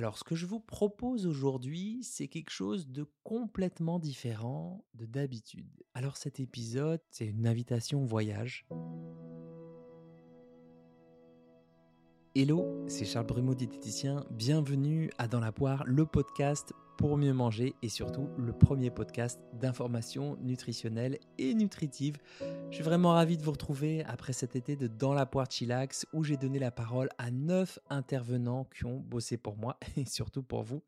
Alors, ce que je vous propose aujourd'hui, c'est quelque chose de complètement différent de d'habitude. Alors, cet épisode, c'est une invitation au voyage. Hello, c'est Charles Brumeau, diététicien. Bienvenue à Dans la poire, le podcast pour mieux manger et surtout le premier podcast d'information nutritionnelle et nutritive. Je suis vraiment ravi de vous retrouver après cet été de Dans la poire Chillax où j'ai donné la parole à neuf intervenants qui ont bossé pour moi et surtout pour vous.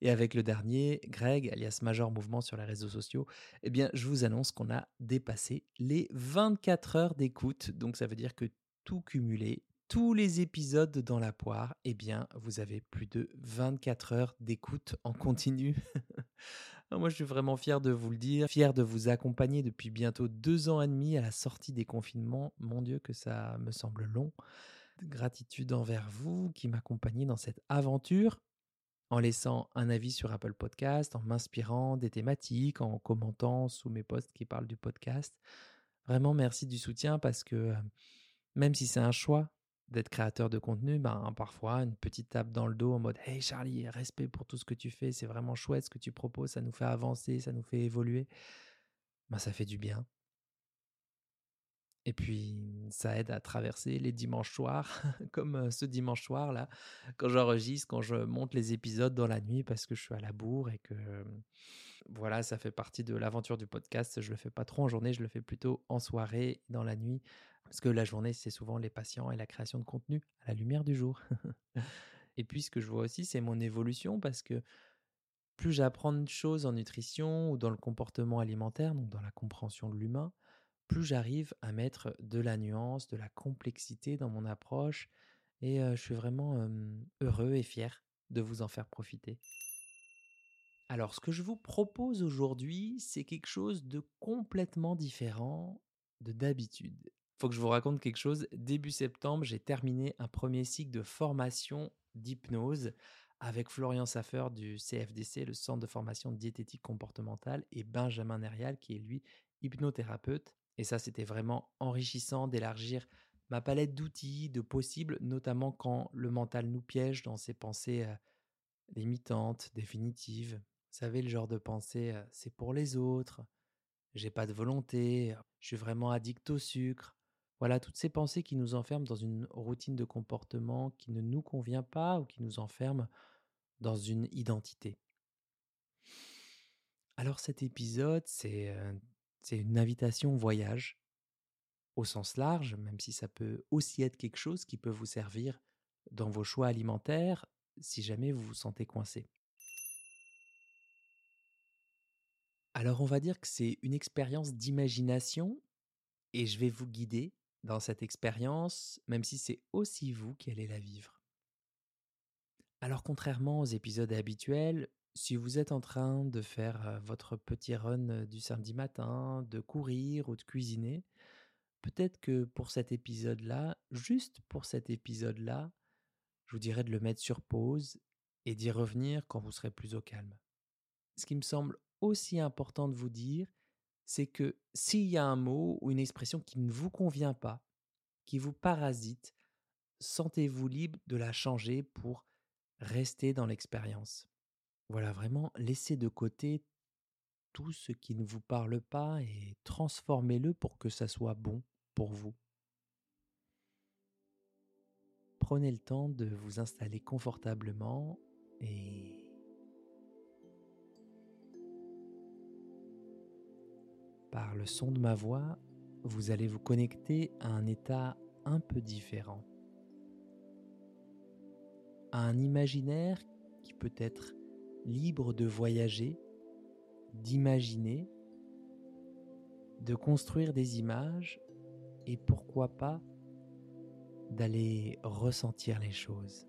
Et avec le dernier, Greg, alias Major Mouvement sur les réseaux sociaux, eh bien, je vous annonce qu'on a dépassé les 24 heures d'écoute. Donc, ça veut dire que tout cumulé, tous les épisodes dans la poire, eh bien, vous avez plus de 24 heures d'écoute en continu. Moi, je suis vraiment fier de vous le dire, fier de vous accompagner depuis bientôt deux ans et demi à la sortie des confinements. Mon Dieu, que ça me semble long. Gratitude envers vous qui m'accompagnez dans cette aventure en laissant un avis sur Apple Podcast, en m'inspirant des thématiques, en commentant sous mes posts qui parlent du podcast. Vraiment, merci du soutien parce que euh, même si c'est un choix, d'être créateur de contenu, ben, parfois une petite tape dans le dos en mode Hey Charlie, respect pour tout ce que tu fais, c'est vraiment chouette ce que tu proposes, ça nous fait avancer, ça nous fait évoluer. Ben, ça fait du bien. Et puis, ça aide à traverser les dimanches soirs, comme ce dimanche soir, là, quand j'enregistre, quand je monte les épisodes dans la nuit parce que je suis à la bourre et que, voilà, ça fait partie de l'aventure du podcast. Je le fais pas trop en journée, je le fais plutôt en soirée, dans la nuit, parce que la journée, c'est souvent les patients et la création de contenu à la lumière du jour. et puis, ce que je vois aussi, c'est mon évolution parce que plus j'apprends de choses en nutrition ou dans le comportement alimentaire, donc dans la compréhension de l'humain, plus j'arrive à mettre de la nuance, de la complexité dans mon approche. Et je suis vraiment heureux et fier de vous en faire profiter. Alors, ce que je vous propose aujourd'hui, c'est quelque chose de complètement différent de d'habitude faut que je vous raconte quelque chose. Début septembre, j'ai terminé un premier cycle de formation d'hypnose avec Florian Saffer du CFDC, le Centre de formation diététique comportementale, et Benjamin Nerial, qui est lui hypnothérapeute. Et ça, c'était vraiment enrichissant d'élargir ma palette d'outils, de possibles, notamment quand le mental nous piège dans ses pensées euh, limitantes, définitives. Vous savez, le genre de pensée, euh, c'est pour les autres, j'ai pas de volonté, je suis vraiment addict au sucre, voilà, toutes ces pensées qui nous enferment dans une routine de comportement qui ne nous convient pas ou qui nous enferment dans une identité. Alors cet épisode, c'est une invitation au voyage au sens large, même si ça peut aussi être quelque chose qui peut vous servir dans vos choix alimentaires si jamais vous vous sentez coincé. Alors on va dire que c'est une expérience d'imagination et je vais vous guider dans cette expérience, même si c'est aussi vous qui allez la vivre. Alors contrairement aux épisodes habituels, si vous êtes en train de faire votre petit run du samedi matin, de courir ou de cuisiner, peut-être que pour cet épisode-là, juste pour cet épisode-là, je vous dirais de le mettre sur pause et d'y revenir quand vous serez plus au calme. Ce qui me semble aussi important de vous dire, c'est que s'il y a un mot ou une expression qui ne vous convient pas, qui vous parasite, sentez-vous libre de la changer pour rester dans l'expérience. Voilà, vraiment, laissez de côté tout ce qui ne vous parle pas et transformez-le pour que ça soit bon pour vous. Prenez le temps de vous installer confortablement et Par le son de ma voix, vous allez vous connecter à un état un peu différent. À un imaginaire qui peut être libre de voyager, d'imaginer, de construire des images et pourquoi pas d'aller ressentir les choses.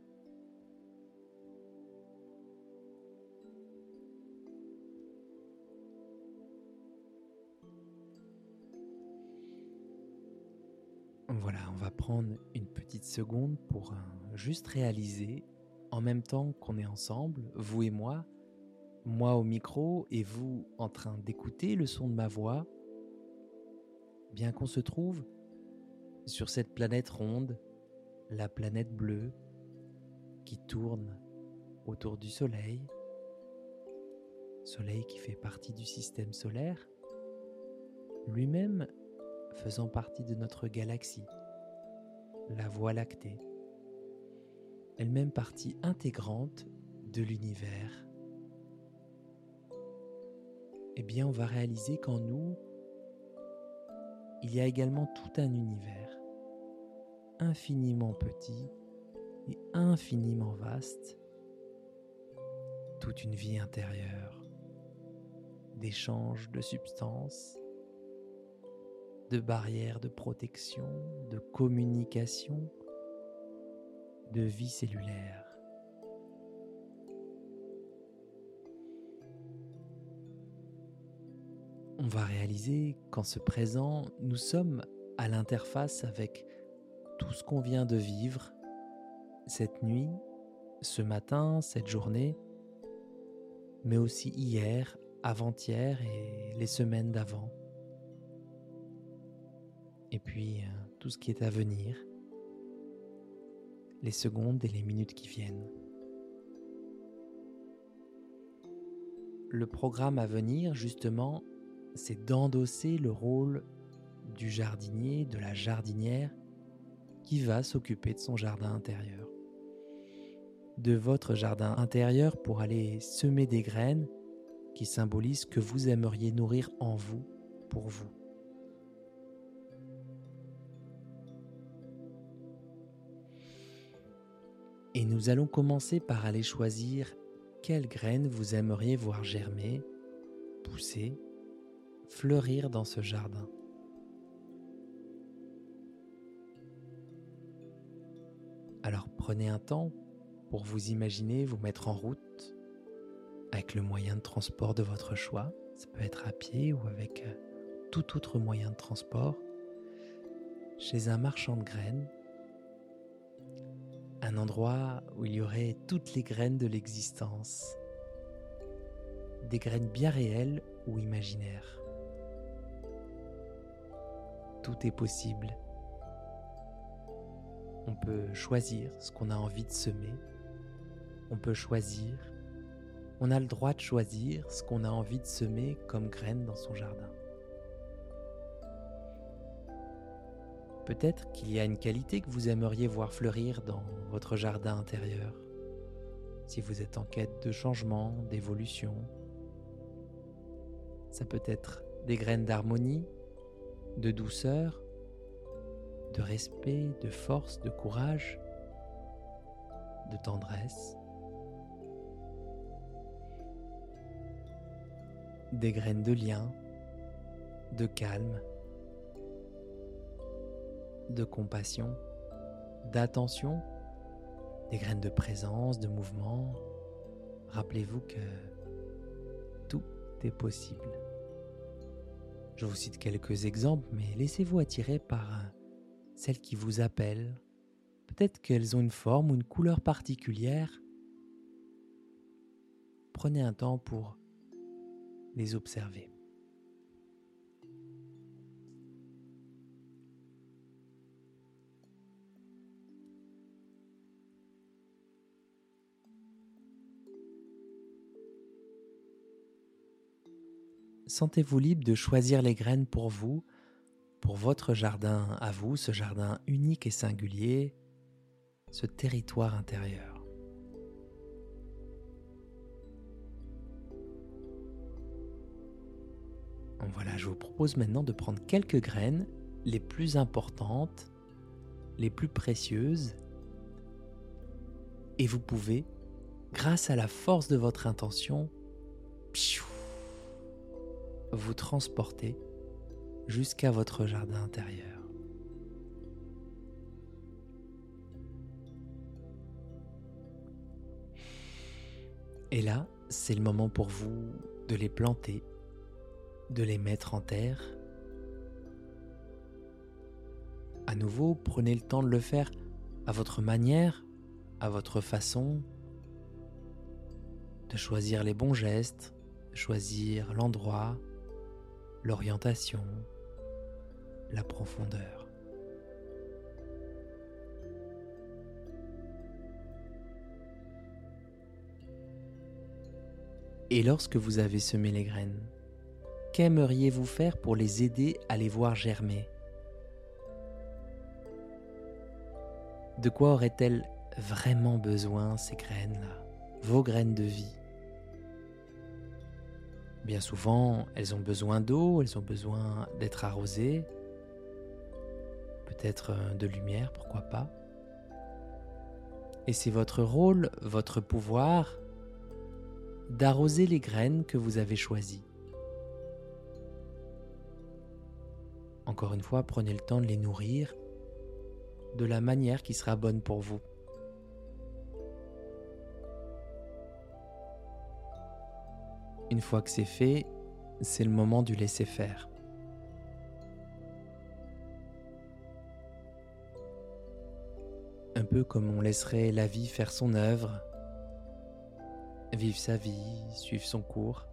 Voilà, on va prendre une petite seconde pour juste réaliser, en même temps qu'on est ensemble, vous et moi, moi au micro et vous en train d'écouter le son de ma voix, bien qu'on se trouve sur cette planète ronde, la planète bleue, qui tourne autour du Soleil, Soleil qui fait partie du système solaire, lui-même faisant partie de notre galaxie, la Voie lactée, elle-même partie intégrante de l'univers. Eh bien, on va réaliser qu'en nous, il y a également tout un univers, infiniment petit et infiniment vaste, toute une vie intérieure, d'échanges de substances, de barrières de protection, de communication, de vie cellulaire. On va réaliser qu'en ce présent, nous sommes à l'interface avec tout ce qu'on vient de vivre cette nuit, ce matin, cette journée, mais aussi hier, avant-hier et les semaines d'avant. Et puis euh, tout ce qui est à venir, les secondes et les minutes qui viennent. Le programme à venir, justement, c'est d'endosser le rôle du jardinier, de la jardinière, qui va s'occuper de son jardin intérieur. De votre jardin intérieur pour aller semer des graines qui symbolisent que vous aimeriez nourrir en vous, pour vous. Nous allons commencer par aller choisir quelles graines vous aimeriez voir germer, pousser, fleurir dans ce jardin. Alors prenez un temps pour vous imaginer vous mettre en route avec le moyen de transport de votre choix. Ça peut être à pied ou avec euh, tout autre moyen de transport. Chez un marchand de graines un endroit où il y aurait toutes les graines de l'existence, des graines bien réelles ou imaginaires. Tout est possible. On peut choisir ce qu'on a envie de semer. On peut choisir. On a le droit de choisir ce qu'on a envie de semer comme graines dans son jardin. Peut-être qu'il y a une qualité que vous aimeriez voir fleurir dans votre jardin intérieur, si vous êtes en quête de changement, d'évolution. Ça peut être des graines d'harmonie, de douceur, de respect, de force, de courage, de tendresse. Des graines de lien, de calme, de compassion, d'attention, des graines de présence, de mouvement. Rappelez-vous que tout est possible. Je vous cite quelques exemples, mais laissez-vous attirer par celles qui vous appellent. Peut-être qu'elles ont une forme ou une couleur particulière. Prenez un temps pour les observer. Sentez-vous libre de choisir les graines pour vous, pour votre jardin à vous, ce jardin unique et singulier, ce territoire intérieur. Voilà, je vous propose maintenant de prendre quelques graines, les plus importantes, les plus précieuses, et vous pouvez, grâce à la force de votre intention, vous transporter jusqu'à votre jardin intérieur. Et là, c'est le moment pour vous de les planter, de les mettre en terre. À nouveau, prenez le temps de le faire à votre manière, à votre façon, de choisir les bons gestes, choisir l'endroit, l'orientation, la profondeur. Et lorsque vous avez semé les graines, qu'aimeriez-vous faire pour les aider à les voir germer? De quoi auraient-elles vraiment besoin ces graines-là, vos graines de vie? Bien souvent, elles ont besoin d'eau, elles ont besoin d'être arrosées, peut-être euh, de lumière, pourquoi pas. Et c'est votre rôle, votre pouvoir, d'arroser les graines que vous avez choisies. Encore une fois, prenez le temps de les nourrir de la manière qui sera bonne pour vous. Une fois que c'est fait, c'est le moment du laisser faire. Un peu comme on laisserait la vie faire son œuvre, vivre sa vie, suivre son cours.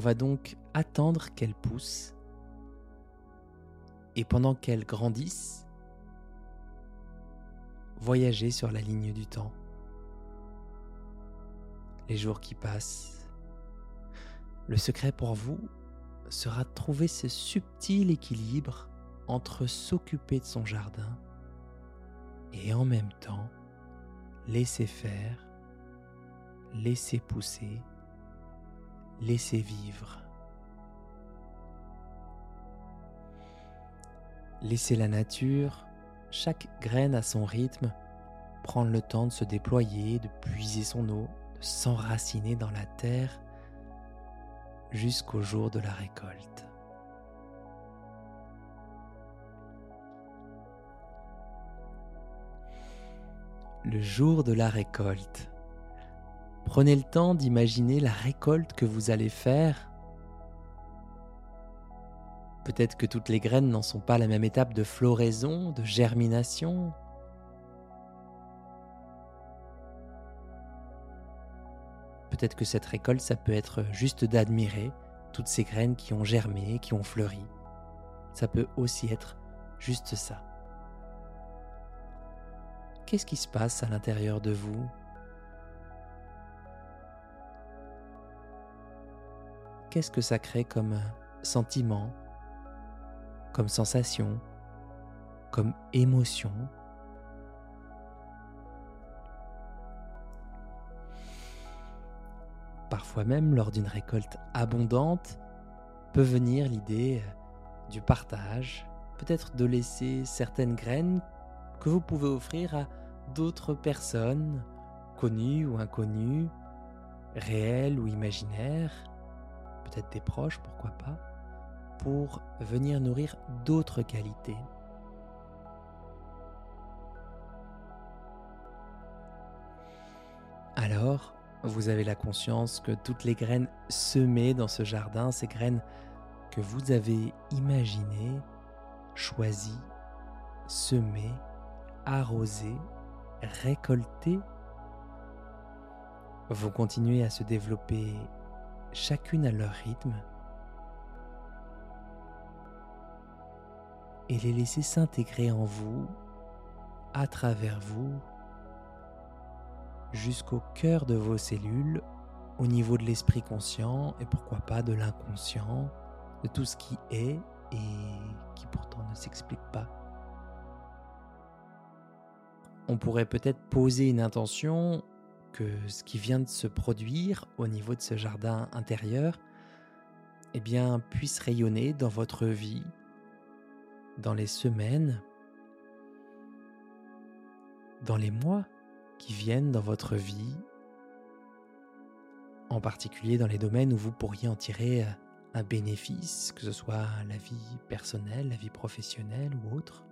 Va donc attendre qu'elles poussent et pendant qu'elles grandissent, voyager sur la ligne du temps. Les jours qui passent. Le secret pour vous sera de trouver ce subtil équilibre entre s'occuper de son jardin et en même temps laisser faire, laisser pousser laissez vivre. Laissez la nature, chaque graine à son rythme, prendre le temps de se déployer, de puiser son eau, de s'enraciner dans la terre jusqu'au jour de la récolte. Le jour de la récolte. Prenez le temps d'imaginer la récolte que vous allez faire. Peut-être que toutes les graines n'en sont pas à la même étape de floraison, de germination. Peut-être que cette récolte, ça peut être juste d'admirer toutes ces graines qui ont germé, qui ont fleuri. Ça peut aussi être juste ça. Qu'est-ce qui se passe à l'intérieur de vous? Qu'est-ce que ça crée comme sentiment, comme sensation, comme émotion? Parfois même, lors d'une récolte abondante, peut venir l'idée du partage, peut-être de laisser certaines graines que vous pouvez offrir à d'autres personnes, connues ou inconnues, réelles ou imaginaires, peut-être des proches, pourquoi pas, pour venir nourrir d'autres qualités. Alors, vous avez la conscience que toutes les graines semées dans ce jardin, ces graines que vous avez imaginées, choisies, semées, arrosées, récoltées, vont continuer à se développer chacune à leur rythme, et les laisser s'intégrer en vous, à travers vous, jusqu'au cœur de vos cellules, au niveau de l'esprit conscient et pourquoi pas de l'inconscient, de tout ce qui est et qui pourtant ne s'explique pas. On pourrait peut-être poser une intention que ce qui vient de se produire au niveau de ce jardin intérieur eh puisse rayonner dans votre vie, dans les semaines, dans les mois qui viennent dans votre vie, en particulier dans les domaines où vous pourriez en tirer un bénéfice, que ce soit la vie personnelle, la vie professionnelle ou autre.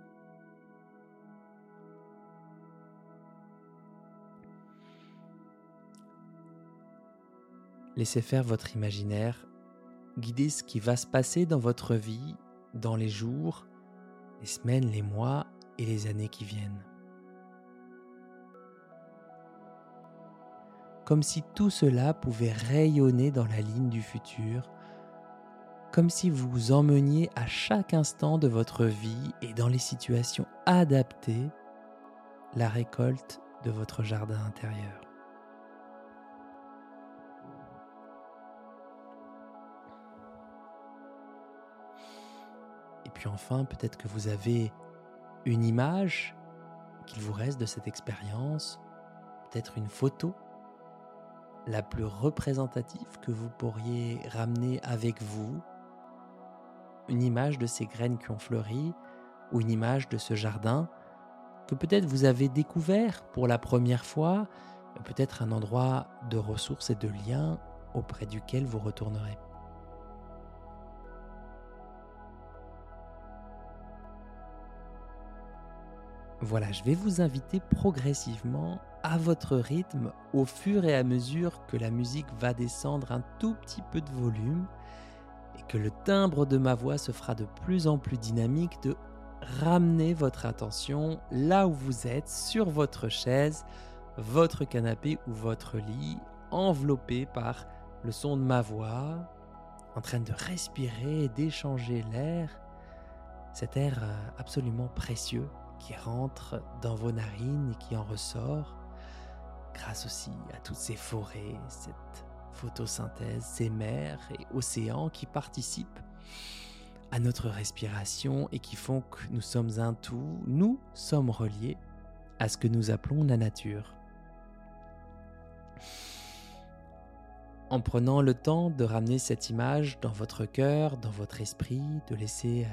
Laissez faire votre imaginaire, guidez ce qui va se passer dans votre vie dans les jours, les semaines, les mois et les années qui viennent. comme si tout cela pouvait rayonner dans la ligne du futur, comme si vous vous emmeniez à chaque instant de votre vie et dans les situations adaptées la récolte de votre jardin intérieur. Et puis enfin, peut-être que vous avez une image qu'il vous reste de cette expérience, peut-être une photo la plus représentative que vous pourriez ramener avec vous, une image de ces graines qui ont fleuri ou une image de ce jardin que peut-être vous avez découvert pour la première fois, peut-être un endroit de ressources et de liens auprès duquel vous retournerez. Voilà, je vais vous inviter progressivement à votre rythme au fur et à mesure que la musique va descendre un tout petit peu de volume et que le timbre de ma voix se fera de plus en plus dynamique de ramener votre attention là où vous êtes, sur votre chaise, votre canapé ou votre lit, enveloppé par le son de ma voix, en train de respirer et d'échanger l'air, cet air euh, absolument précieux qui rentre dans vos narines et qui en ressort, grâce aussi à toutes ces forêts, cette photosynthèse, ces mers et océans qui participent à notre respiration et qui font que nous sommes un tout, nous sommes reliés à ce que nous appelons la nature. En prenant le temps de ramener cette image dans votre cœur, dans votre esprit, de laisser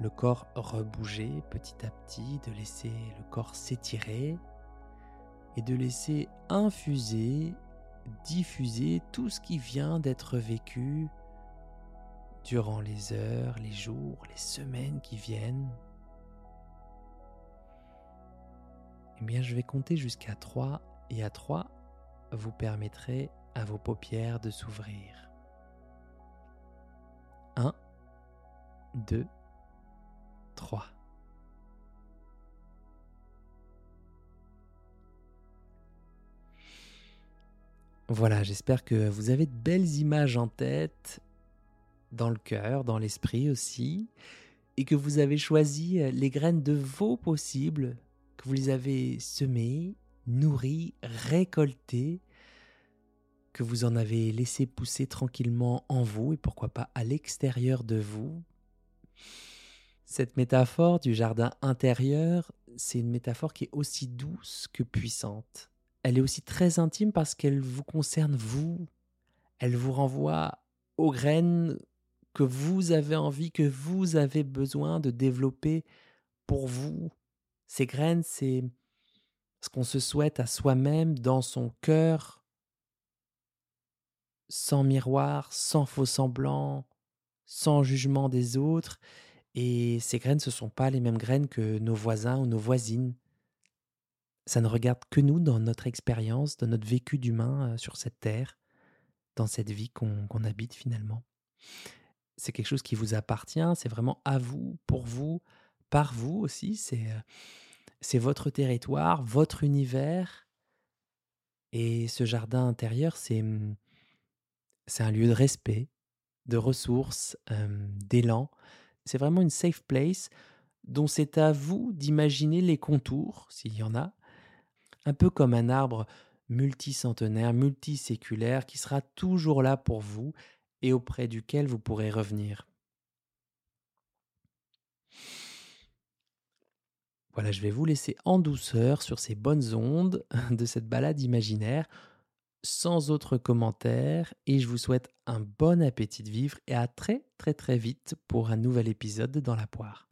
le corps rebouger petit à petit, de laisser le corps s'étirer et de laisser infuser, diffuser tout ce qui vient d'être vécu durant les heures, les jours, les semaines qui viennent. Eh bien, je vais compter jusqu'à 3 et à 3, vous permettrez à vos paupières de s'ouvrir. 1, 2, 3. Voilà, j'espère que vous avez de belles images en tête, dans le cœur, dans l'esprit aussi, et que vous avez choisi les graines de vos possibles, que vous les avez semées, nourries, récoltées, que vous en avez laissé pousser tranquillement en vous et pourquoi pas à l'extérieur de vous. Cette métaphore du jardin intérieur, c'est une métaphore qui est aussi douce que puissante. Elle est aussi très intime parce qu'elle vous concerne vous. Elle vous renvoie aux graines que vous avez envie, que vous avez besoin de développer pour vous. Ces graines, c'est ce qu'on se souhaite à soi-même dans son cœur, sans miroir, sans faux semblant, sans jugement des autres, et ces graines, ce ne sont pas les mêmes graines que nos voisins ou nos voisines. Ça ne regarde que nous dans notre expérience, dans notre vécu d'humain euh, sur cette terre, dans cette vie qu'on habite finalement. C'est quelque chose qui vous appartient, c'est vraiment à vous, pour vous, par vous aussi. C'est euh, votre territoire, votre univers. Et ce jardin intérieur, c'est c'est un lieu de respect, de ressources, d'élan. C'est vraiment une safe place dont c'est à vous d'imaginer les contours, s'il y en a, un peu comme un arbre multicentenaire, multiséculaire, qui sera toujours là pour vous et auprès duquel vous pourrez revenir. Voilà, je vais vous laisser en douceur sur ces bonnes ondes de cette balade imaginaire, sans autre commentaire, et je vous souhaite un bon appétit de vivre et à très très très vite pour un nouvel épisode dans la poire.